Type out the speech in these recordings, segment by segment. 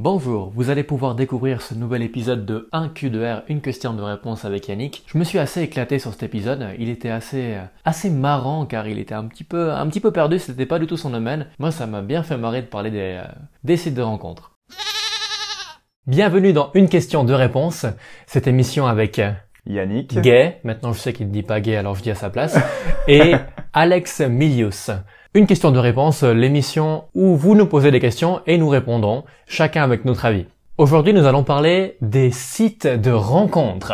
Bonjour, vous allez pouvoir découvrir ce nouvel épisode de 1Q2R, une question de réponse avec Yannick. Je me suis assez éclaté sur cet épisode, il était assez assez marrant car il était un petit peu un petit peu perdu, c'était pas du tout son domaine. Moi ça m'a bien fait marrer de parler des, euh, des sites de rencontres. Bienvenue dans Une question de réponse, cette émission avec euh, Yannick. Gay, maintenant je sais qu'il ne dit pas gay alors je dis à sa place, et Alex Milius. Une question de réponse, l'émission où vous nous posez des questions et nous répondons, chacun avec notre avis. Aujourd'hui, nous allons parler des sites de rencontres.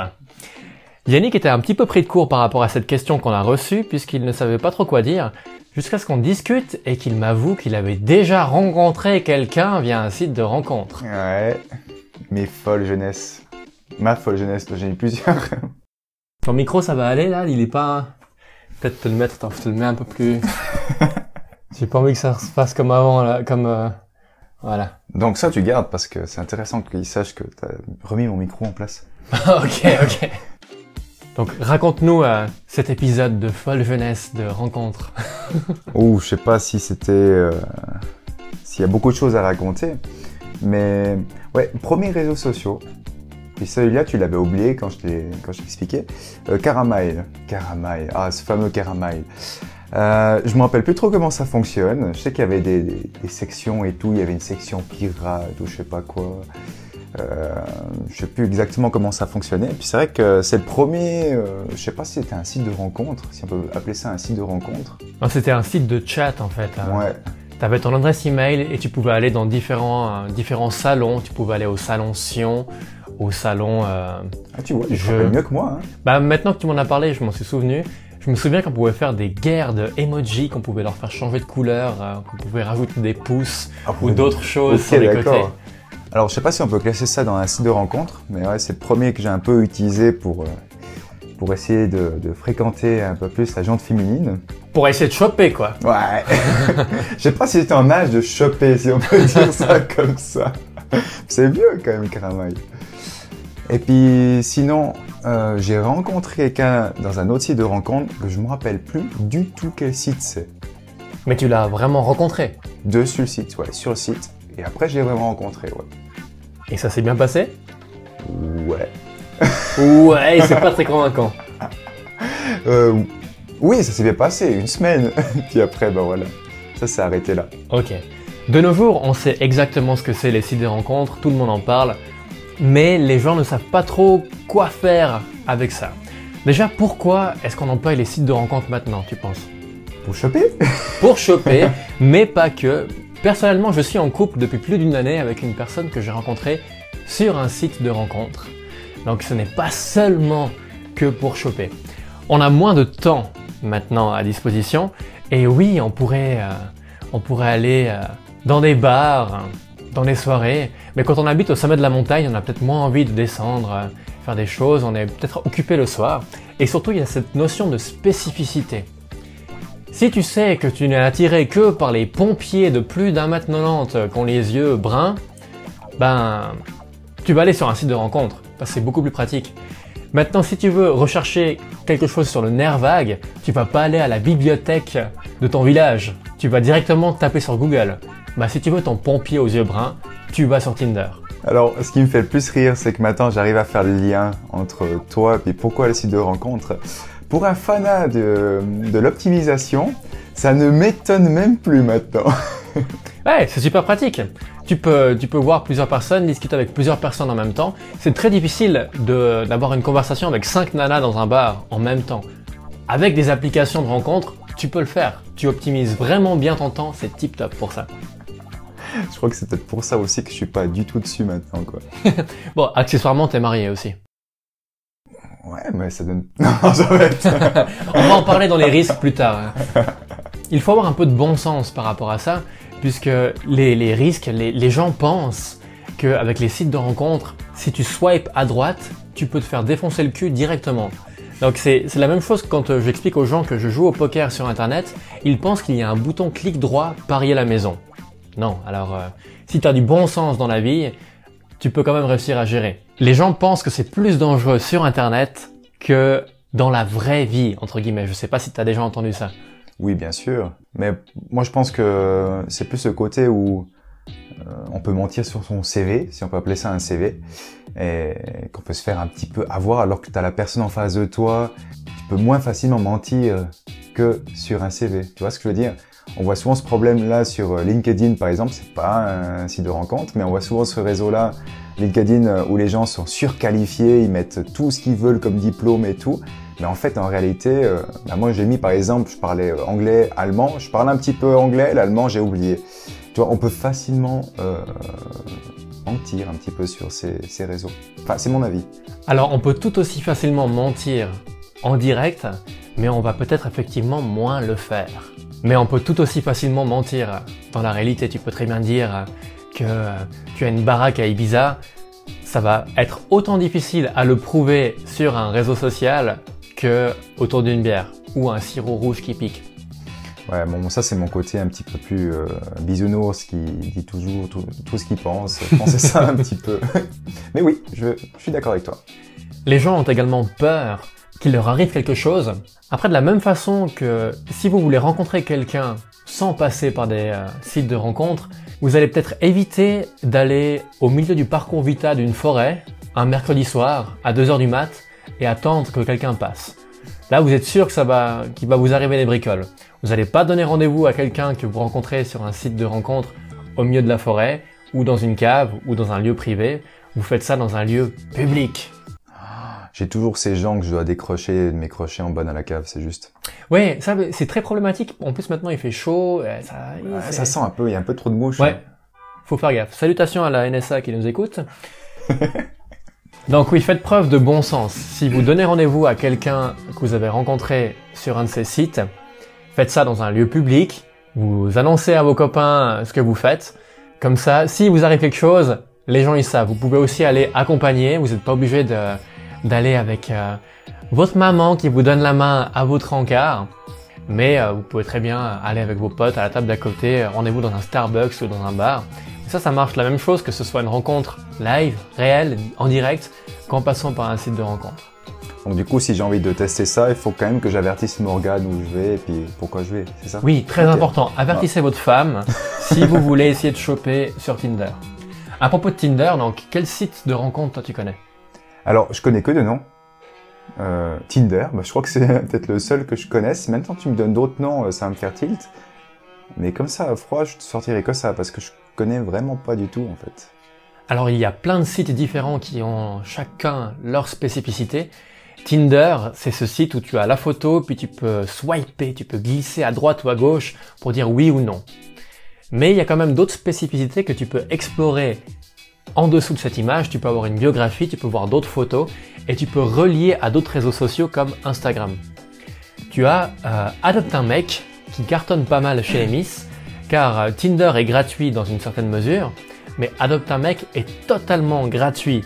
Yannick était un petit peu pris de court par rapport à cette question qu'on a reçue puisqu'il ne savait pas trop quoi dire jusqu'à ce qu'on discute et qu'il m'avoue qu'il avait déjà rencontré quelqu'un via un site de rencontre. Ouais, mes folles jeunesse. Ma folle jeunesse, j'en ai eu plusieurs. Ton micro, ça va aller là? Il est pas... Peut-être te le mettre, attends, je te le mets un peu plus... J'ai pas envie que ça se passe comme avant, là, comme... euh, Voilà. Donc ça, tu gardes parce que c'est intéressant qu'ils sachent que t'as remis mon micro en place. ok, ok. Donc raconte-nous euh, cet épisode de folle jeunesse de rencontre. Ouh, je sais pas si c'était... euh, S'il y a beaucoup de choses à raconter. Mais ouais, premiers réseaux sociaux. Puis celui-là, tu l'avais oublié quand je t'ai quand je t'expliquais. Euh, Caramile. Caramile. Ah, ce fameux Caramile. Euh, je me rappelle plus trop comment ça fonctionne. Je sais qu'il y avait des, des- des sections et tout. Il y avait une section pirate ou je sais pas quoi. Euh, je sais plus exactement comment ça fonctionnait. Puis c'est vrai que c'est le premier. euh, je sais pas si c'était un site de rencontre, si on peut appeler ça un site de rencontre. Non, C'était un site de chat en fait. hein. Ouais. T'avais ton adresse email et tu pouvais aller dans différents, euh, différents salons. Tu pouvais aller au salon Sion, au salon... euh, Ah, tu vois, Je- mieux que moi. Hein. Bah maintenant que tu m'en as parlé, je m'en suis souvenu. Je me souviens qu'on pouvait faire des guerres de qu'on pouvait leur faire changer de couleur, euh, qu'on pouvait rajouter des pouces Ah, ou d'autres choses Ok, sur les côtés. Alors, je sais pas si on peut classer ça dans un site de rencontre, mais ouais, c'est le premier que j'ai un peu utilisé pour, euh, pour essayer de, de fréquenter un peu plus la jante féminine. Pour essayer de choper quoi. Ouais. je sais pas si j'étais en âge de choper, si on peut dire ça comme ça. C'est vieux quand même, Caramel. Et puis, sinon, euh, j'ai rencontré quelqu'un dans un autre site de rencontre que je me rappelle plus du tout quel site c'est. Mais tu l'as vraiment rencontré? Dessus le site, ouais, sur le site. Et après, je l'ai vraiment rencontré, ouais. Et ça s'est bien passé? Ouais. Ouais, c'est pas très convaincant. Euh, oui, ça s'est bien passé, une semaine. Puis après, ben voilà, ça s'est arrêté là. Ok. De nos jours, on sait exactement ce que c'est les sites de rencontres, tout le monde en parle, mais les gens ne savent pas trop quoi faire avec ça. Déjà, pourquoi est-ce qu'on emploie les sites de rencontres maintenant, tu penses? Pour choper Pour choper, mais pas que. Personnellement, je suis en couple depuis plus d'une année avec une personne que j'ai rencontrée sur un site de rencontre. Donc ce n'est pas seulement que pour choper. On a moins de temps maintenant à disposition et oui, on pourrait, euh, on pourrait aller euh, dans des bars, dans des soirées, mais quand on habite au sommet de la montagne, on a peut-être moins envie de descendre, euh, faire des choses, on est peut-être occupé le soir et surtout il y a cette notion de spécificité. Si tu sais que tu n'es attiré que par les pompiers de plus d'un mètre 90 qui ont les yeux bruns, ben, tu vas aller sur un site de rencontre, c'est beaucoup plus pratique. Maintenant, si tu veux rechercher quelque chose sur le nerf vague, tu vas pas aller à la bibliothèque de ton village. Tu vas directement taper sur Google. Bah, si tu veux ton pompier aux yeux bruns, tu vas sur Tinder. Alors, ce qui me fait le plus rire, c'est que maintenant, j'arrive à faire le lien entre toi et pourquoi le site de rencontre. Pour un fanat de, de l'optimisation, ça ne m'étonne même plus maintenant. Ouais, c'est super pratique. Tu peux, tu peux voir plusieurs personnes, discuter avec plusieurs personnes en même temps. C'est très difficile de- d'avoir une conversation avec cinq nanas dans un bar en même temps. Avec des applications de rencontre, tu peux le faire. Tu optimises vraiment bien ton temps, c'est tip top pour ça. Je crois que c'est peut-être pour ça aussi que je suis pas du tout dessus maintenant, quoi. Bon, accessoirement, t'es marié aussi. Ouais, mais ça donne... Non, j'arrête. On va en parler dans les risques plus tard. hein. Il faut avoir un peu de bon sens par rapport à ça, puisque les, les risques, les, les gens pensent qu'avec les sites de rencontres, si tu swipes à droite, tu peux te faire défoncer le cul directement. Donc c'est la même chose que quand euh, j'explique aux gens que je joue au poker sur internet, ils pensent qu'il y a un bouton clic droit parier la maison. Non, alors euh, si tu as du bon sens dans la vie, tu peux quand même réussir à gérer. Les gens pensent que c'est plus dangereux sur internet que dans la vraie vie, entre guillemets. Je sais pas si tu as déjà entendu ça. Oui, bien sûr. Mais moi, je pense que c'est plus ce côté où on peut mentir sur son CV, si on peut appeler ça un CV, et qu'on peut se faire un petit peu avoir alors que tu as la personne en face de toi. Tu peux moins facilement mentir que sur un CV. Tu vois ce que je veux dire? On voit souvent ce problème-là sur LinkedIn, par exemple. C'est pas un site de rencontre, mais on voit souvent ce réseau-là, LinkedIn, où les gens sont surqualifiés, ils mettent tout ce qu'ils veulent comme diplôme et tout. Mais en fait, en réalité, euh, bah moi j'ai mis par exemple, je parlais euh, anglais, allemand, je parle un petit peu anglais, l'allemand j'ai oublié. Tu vois, on peut facilement euh, mentir un petit peu sur ces réseaux. Enfin, c'est mon avis. Alors, on peut tout aussi facilement mentir en direct, mais on va peut-être effectivement moins le faire. Mais on peut tout aussi facilement mentir dans la réalité. Tu peux très bien dire que tu as une baraque à Ibiza. Ça va être autant difficile à le prouver sur un réseau social que autour d'une bière ou un sirop rouge qui pique. Ouais, bon, ça c'est mon côté un petit peu plus euh, bisounours qui dit toujours tout, ce qu'il pense. Pensais ça un petit peu. Mais oui, je, suis d'accord avec toi. Les gens ont également peur qu'il leur arrive quelque chose. Après, de la même façon que si vous voulez rencontrer quelqu'un sans passer par des euh, sites de rencontres, vous allez peut-être éviter d'aller au milieu du parcours Vita d'une forêt un mercredi soir à 2h du mat et attendre que quelqu'un passe. Là, vous êtes sûr que ça va, qu'il va vous arriver des bricoles. Vous n'allez pas donner rendez-vous à quelqu'un que vous rencontrez sur un site de rencontre au milieu de la forêt, ou dans une cave, ou dans un lieu privé. Vous faites ça dans un lieu public. J'ai toujours ces gens que je dois décrocher, de mes crochets en bonne à la cave, c'est juste. Oui, ça, c'est très problématique. En plus, maintenant, il fait chaud. Ça, ça sent un peu, il y a un peu trop de mouches. Ouais. Hein. Faut faire gaffe. Salutations à la NSA qui nous écoute. Donc oui, faites preuve de bon sens. Si vous donnez rendez-vous à quelqu'un que vous avez rencontré sur un de ces sites, faites ça dans un lieu public, vous annoncez à vos copains ce que vous faites. Comme ça, si vous arrive quelque chose, les gens ils savent. Vous pouvez aussi aller accompagner, vous n'êtes pas obligé d'aller avec euh, votre maman qui vous donne la main à votre encart. Mais euh, vous pouvez très bien aller avec vos potes à la table d'à côté, rendez-vous dans un Starbucks ou dans un bar. Ça, ça marche la même chose que ce soit une rencontre live, réelle, en direct, qu'en passant par un site de rencontre. Donc du coup, si j'ai envie de tester ça, il faut quand même que j'avertisse Morgane où je vais et puis pourquoi je vais, c'est ça? Oui, très important. Avertissez votre femme si vous voulez essayer de choper sur Tinder. À propos de Tinder, donc quel site de rencontre toi tu connais? Alors, je connais que deux noms. Euh, Tinder, bah, je crois que c'est peut-être le seul que je connaisse. Maintenant, tu me donnes d'autres noms, euh, ça va me faire tilt. Mais comme ça, à froid, je te sortirai que ça parce que je connais vraiment pas du tout en fait. Alors il y a plein de sites différents qui ont chacun leur spécificité. Tinder, c'est ce site où tu as la photo, puis tu peux swiper, tu peux glisser à droite ou à gauche pour dire oui ou non. Mais il y a quand même d'autres spécificités que tu peux explorer en dessous de cette image. Tu peux avoir une biographie, tu peux voir d'autres photos et tu peux relier à d'autres réseaux sociaux comme Instagram. Tu as euh, Adopte un mec qui cartonne pas mal chez les Miss car euh, Tinder est gratuit dans une certaine mesure, mais Adopte un mec est totalement gratuit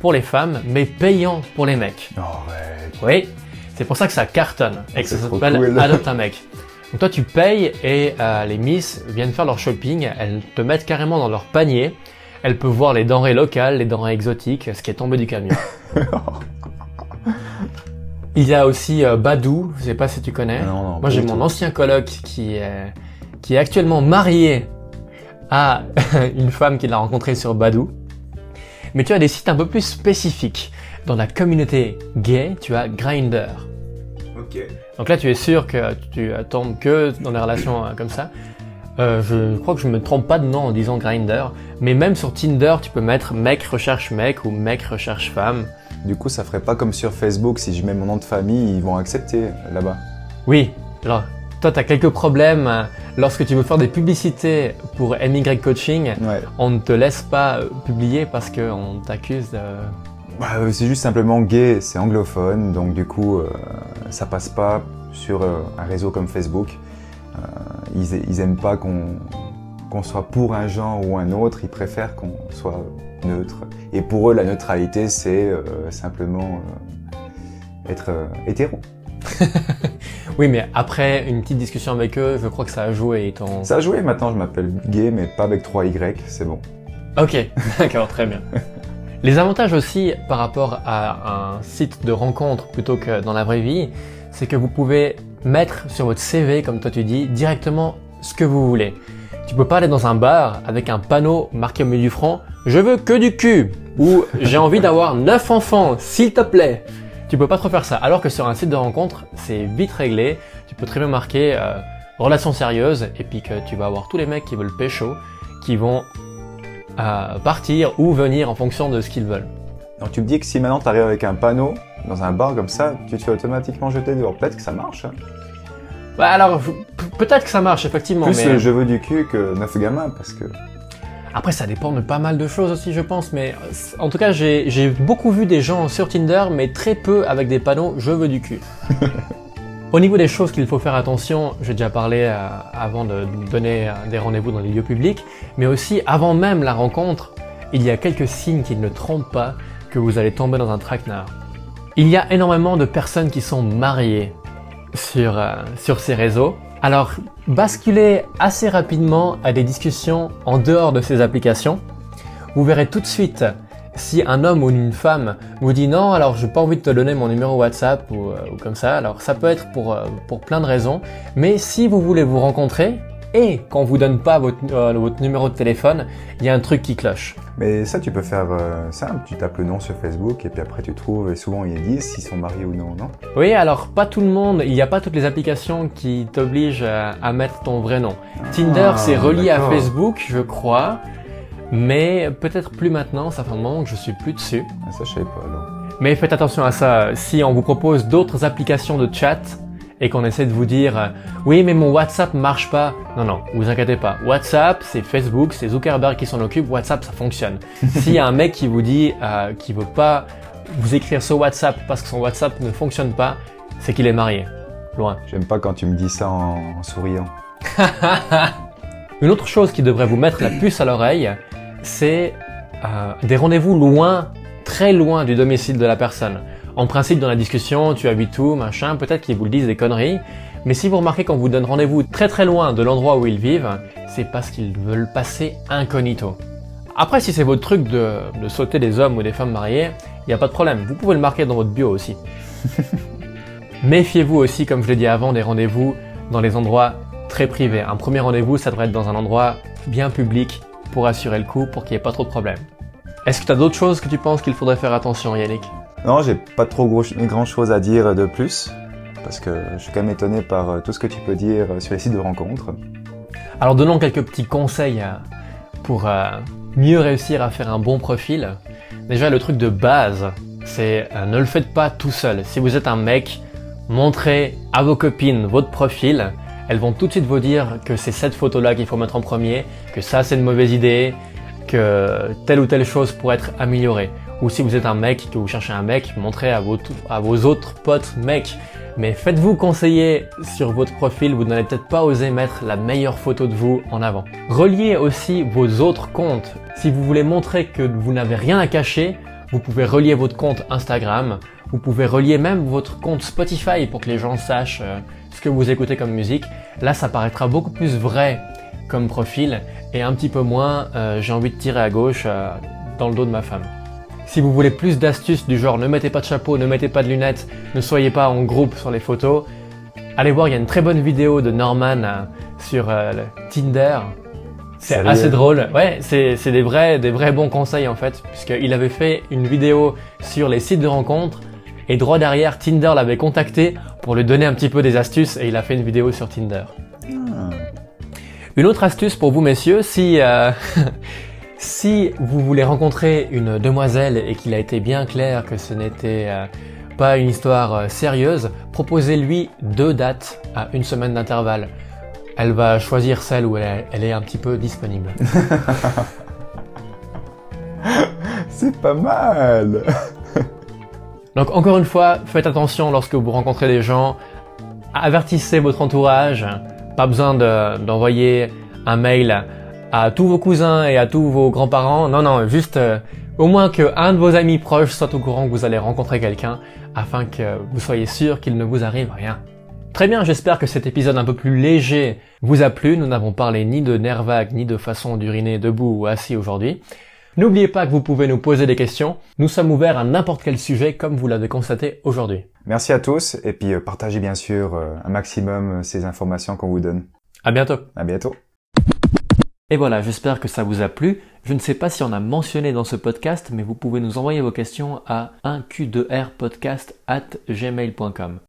pour les femmes, mais payant pour les mecs. Oh, ouais. Oui, c'est pour ça que ça cartonne et que ça s'appelle Adopte un mec. Donc toi tu payes et euh, les miss viennent faire leur shopping, elles te mettent carrément dans leur panier, elles peuvent voir les denrées locales, les denrées exotiques, ce qui est tombé du camion. Il y a aussi euh, Badou, je sais pas si tu connais. Non, Moi j'ai mon ancien coloc qui est qui est actuellement marié à une femme qu'il a rencontrée sur Badou. Mais tu as des sites un peu plus spécifiques. Dans la communauté gay, tu as Grinder. Ok. Donc là, tu es sûr que tu tombes que dans des relations euh, comme ça. Euh, je crois que je me trompe pas de nom en disant Grinder, mais même sur Tinder, tu peux mettre mec recherche mec ou mec recherche femme. Du coup, ça ferait pas comme sur Facebook, si je mets mon nom de famille, ils vont accepter là-bas. Oui, alors toi, tu as quelques problèmes euh, lorsque tu veux faire des publicités pour MY Coaching. On ne te laisse pas euh, publier parce qu'on t'accuse de... Bah, euh, c'est juste simplement gay, c'est anglophone, donc du coup, ça passe pas sur un réseau comme Facebook. Ils, ils aiment pas qu'on soit pour un genre ou un autre, ils préfèrent qu'on soit neutre. Et pour eux, la neutralité, c'est simplement être hétéro. oui, mais après une petite discussion avec eux, je crois que ça a joué. Ton... Ça a joué, maintenant je m'appelle gay, mais pas avec 3Y, c'est bon. Ok, d'accord, très bien. Les avantages aussi par rapport à un site de rencontre plutôt que dans la vraie vie, c'est que vous pouvez mettre sur votre CV, comme toi tu dis, directement ce que vous voulez. Tu peux pas aller dans un bar avec un panneau marqué au milieu du front Je veux que du cul ou J'ai envie d'avoir 9 enfants, s'il te plaît. Tu peux pas trop faire ça. Alors que sur un site de rencontre, c'est vite réglé. Tu peux très bien marquer euh, relation sérieuse et puis que tu vas avoir tous les mecs qui veulent pécho qui vont euh, partir ou venir en fonction de ce qu'ils veulent. Donc tu me dis que si maintenant tu avec un panneau dans un bar comme ça, tu te fais automatiquement jeter dehors. Peut-être que ça marche. Hein. Bah alors, peut-être que ça marche, effectivement. Plus mais... je veux du cul que neuf gamins, parce que... Après, ça dépend de pas mal de choses aussi, je pense. Mais en tout cas, j'ai beaucoup vu des gens sur Tinder, mais très peu avec des panneaux « je veux du cul ». Au niveau des choses qu'il faut faire attention, j'ai déjà parlé euh, avant de donner euh, des rendez-vous dans les lieux publics, mais aussi avant même la rencontre, il y a quelques signes qui ne trompent pas que vous allez tomber dans un traquenard. Il y a énormément de personnes qui sont mariées sur, euh, sur ces réseaux. Alors, basculez assez rapidement à des discussions en dehors de ces applications. Vous verrez tout de suite si un homme ou une femme vous dit non, alors j'ai pas envie de te donner mon numéro WhatsApp ou, euh, comme ça, alors ça peut être pour, euh, pour plein de raisons, mais si vous voulez vous rencontrer et qu'on vous donne pas votre, euh, votre numéro de téléphone, il y a un truc qui cloche. Mais ça, tu peux faire simple, tu tapes le nom sur Facebook et puis après tu trouves, et souvent ils disent s'ils sont mariés ou non, non? Oui, alors pas tout le monde, il n'y a pas toutes les applications qui t'obligent à, mettre ton vrai nom. Tinder, c'est ah, relié à Facebook, je crois. Mais peut-être plus maintenant, ça fait un moment que je suis plus dessus. Ah, ça, je sais pas, alors. Mais faites attention à ça. Si on vous propose d'autres applications de chat et qu'on essaie de vous dire oui mais mon WhatsApp marche pas. Non non, vous inquiétez pas. WhatsApp c'est Facebook, c'est Zuckerberg qui s'en occupe. WhatsApp ça fonctionne. S'il y a un mec qui vous dit euh, qu'il veut pas vous écrire sur WhatsApp parce que son WhatsApp ne fonctionne pas, c'est qu'il est marié. Loin. J'aime pas quand tu me dis ça en souriant. Une autre chose qui devrait vous mettre la puce à l'oreille, c'est euh, des rendez-vous loin, très loin du domicile de la personne. En principe, dans la discussion, tu habites où, machin, peut-être qu'ils vous le disent des conneries, mais si vous remarquez qu'on vous donne rendez-vous très très loin de l'endroit où ils vivent, c'est parce qu'ils veulent passer incognito. Après, si c'est votre truc de, de, sauter des hommes ou des femmes mariées, il n'y a pas de problème, vous pouvez le marquer dans votre bio aussi. Méfiez-vous aussi, comme je l'ai dit avant, des rendez-vous dans les endroits très privés. Un premier rendez-vous, ça devrait être dans un endroit bien public, pour assurer le coup, pour qu'il n'y ait pas trop de problèmes. Est-ce que tu as d'autres choses que tu penses qu'il faudrait faire attention, Yannick? Non, j'ai pas trop grand chose à dire de plus, parce que je suis quand même étonné par euh, tout ce que tu peux dire euh, sur les sites de rencontres. Alors donnons quelques petits conseils euh, pour mieux réussir à faire un bon profil. Déjà, le truc de base, c'est ne le faites pas tout seul. Si vous êtes un mec, montrez à vos copines votre profil elles vont tout de suite vous dire que c'est cette photo-là qu'il faut mettre en premier, que ça c'est une mauvaise idée, telle ou telle chose pourrait être améliorée. Ou si vous êtes un mec, que vous cherchez un mec, montrez à vos, à vos autres potes mecs. Mais faites-vous conseiller sur votre profil, vous n'allez peut-être pas oser mettre la meilleure photo de vous en avant. Reliez aussi vos autres comptes. Si vous voulez montrer que vous n'avez rien à cacher, vous pouvez relier votre compte Instagram, vous pouvez relier même votre compte Spotify pour que les gens sachent euh, ce que vous écoutez comme musique. Là, ça paraîtra beaucoup plus vrai comme profil et un petit peu moins euh, j'ai envie de tirer à gauche euh, dans le dos de ma femme. Si vous voulez plus d'astuces du genre ne mettez pas de chapeau, ne mettez pas de lunettes, ne soyez pas en groupe sur les photos, allez voir, il y a une très bonne vidéo de Norman sur Tinder c'est assez drôle. Ouais, c'est des vrais, des vrais bons conseils en fait, puisqu'il avait fait une vidéo sur les sites de rencontres et droit derrière, Tinder l'avait contacté pour lui donner un petit peu des astuces et il a fait une vidéo sur Tinder. Ah. Une autre astuce pour vous messieurs, si euh, si vous voulez rencontrer une demoiselle et qu'il a été bien clair que ce n'était euh, pas une histoire euh, sérieuse, proposez-lui deux dates à une semaine d'intervalle elle va choisir celle où elle, est un petit peu disponible. C'est pas mal. Donc encore une fois, faites attention lorsque vous rencontrez des gens. Avertissez votre entourage. Pas besoin d'envoyer un mail à tous vos cousins et à tous vos grands-parents. Non, non, juste euh, au moins que un de vos amis proches soit au courant que vous allez rencontrer quelqu'un afin que vous soyez sûr qu'il ne vous arrive rien. Très bien, j'espère que cet épisode un peu plus léger vous a plu. Nous n'avons parlé ni de nerfs vagues, ni de façon d'uriner debout ou assis aujourd'hui. N'oubliez pas que vous pouvez nous poser des questions. Nous sommes ouverts à n'importe quel sujet comme vous l'avez constaté aujourd'hui. Merci à tous et puis euh, partagez bien sûr euh, un maximum euh, ces informations qu'on vous donne. À bientôt. À bientôt. Et voilà, j'espère que ça vous a plu. Je ne sais pas si on a mentionné dans ce podcast, mais vous pouvez nous envoyer vos questions à 1q2rpodcast at gmail.com.